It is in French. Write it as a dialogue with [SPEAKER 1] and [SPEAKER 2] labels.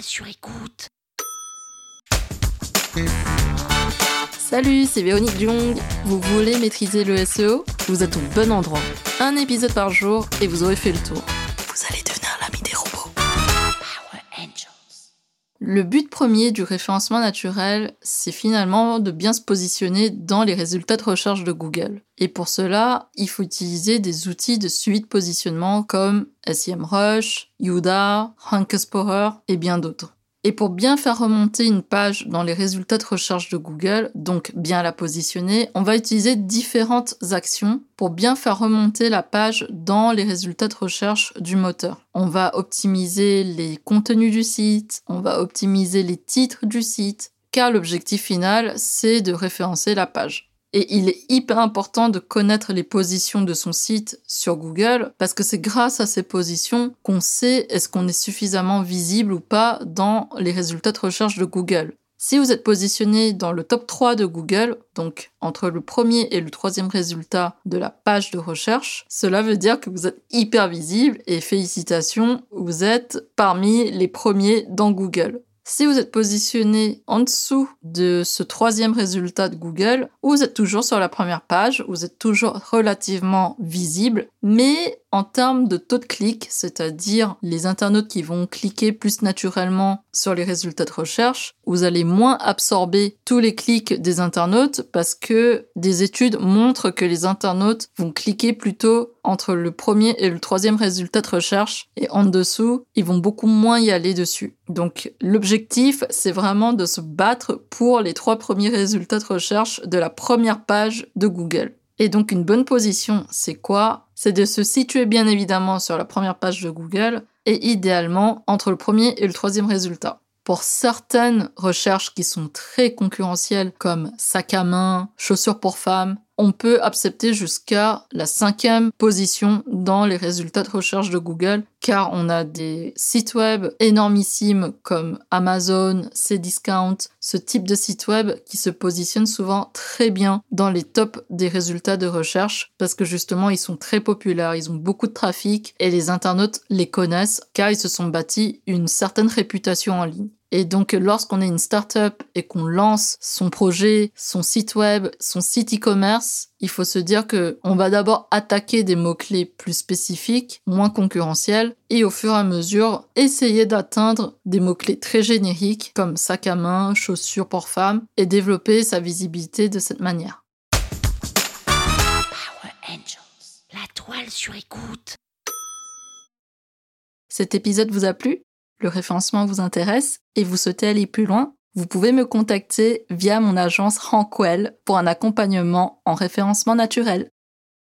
[SPEAKER 1] sur écoute.
[SPEAKER 2] Salut, c'est Véronique Jung. Vous voulez maîtriser le SEO Vous êtes au bon endroit. Un épisode par jour et vous aurez fait le tour. Le but premier du référencement naturel, c'est finalement de bien se positionner dans les résultats de recherche de Google. Et pour cela, il faut utiliser des outils de suivi de positionnement comme SEMrush, Yuda, Rank et bien d'autres. Et pour bien faire remonter une page dans les résultats de recherche de Google, donc bien la positionner, on va utiliser différentes actions pour bien faire remonter la page dans les résultats de recherche du moteur. On va optimiser les contenus du site, on va optimiser les titres du site, car l'objectif final, c'est de référencer la page. Et il est hyper important de connaître les positions de son site sur Google parce que c'est grâce à ces positions qu'on sait est-ce qu'on est suffisamment visible ou pas dans les résultats de recherche de Google. Si vous êtes positionné dans le top 3 de Google, donc entre le premier et le troisième résultat de la page de recherche, cela veut dire que vous êtes hyper visible et félicitations, vous êtes parmi les premiers dans Google. Si vous êtes positionné en dessous de ce troisième résultat de Google, vous êtes toujours sur la première page, vous êtes toujours relativement visible, mais en termes de taux de clic, c'est-à-dire les internautes qui vont cliquer plus naturellement sur les résultats de recherche, vous allez moins absorber tous les clics des internautes parce que des études montrent que les internautes vont cliquer plutôt entre le premier et le troisième résultat de recherche et en dessous, ils vont beaucoup moins y aller dessus. Donc l'objectif, c'est vraiment de se battre pour les trois premiers résultats de recherche de la première page de Google. Et donc une bonne position, c'est quoi? C'est de se situer bien évidemment sur la première page de Google et idéalement entre le premier et le troisième résultat. Pour certaines recherches qui sont très concurrentielles comme sac à main, chaussures pour femmes, on peut accepter jusqu'à la cinquième position dans les résultats de recherche de Google, car on a des sites web énormissimes comme Amazon, Cdiscount, ce type de site web qui se positionnent souvent très bien dans les tops des résultats de recherche, parce que justement ils sont très populaires, ils ont beaucoup de trafic et les internautes les connaissent, car ils se sont bâtis une certaine réputation en ligne. Et donc, lorsqu'on est une startup et qu'on lance son projet, son site web, son site e-commerce, il faut se dire que on va d'abord attaquer des mots-clés plus spécifiques, moins concurrentiels, et au fur et à mesure, essayer d'atteindre des mots-clés très génériques comme sac à main, chaussures pour femmes, et développer sa visibilité de cette manière.
[SPEAKER 1] Power Angels. La toile sur écoute.
[SPEAKER 2] Cet épisode vous a plu? Le référencement vous intéresse et vous souhaitez aller plus loin, vous pouvez me contacter via mon agence Rankwell pour un accompagnement en référencement naturel.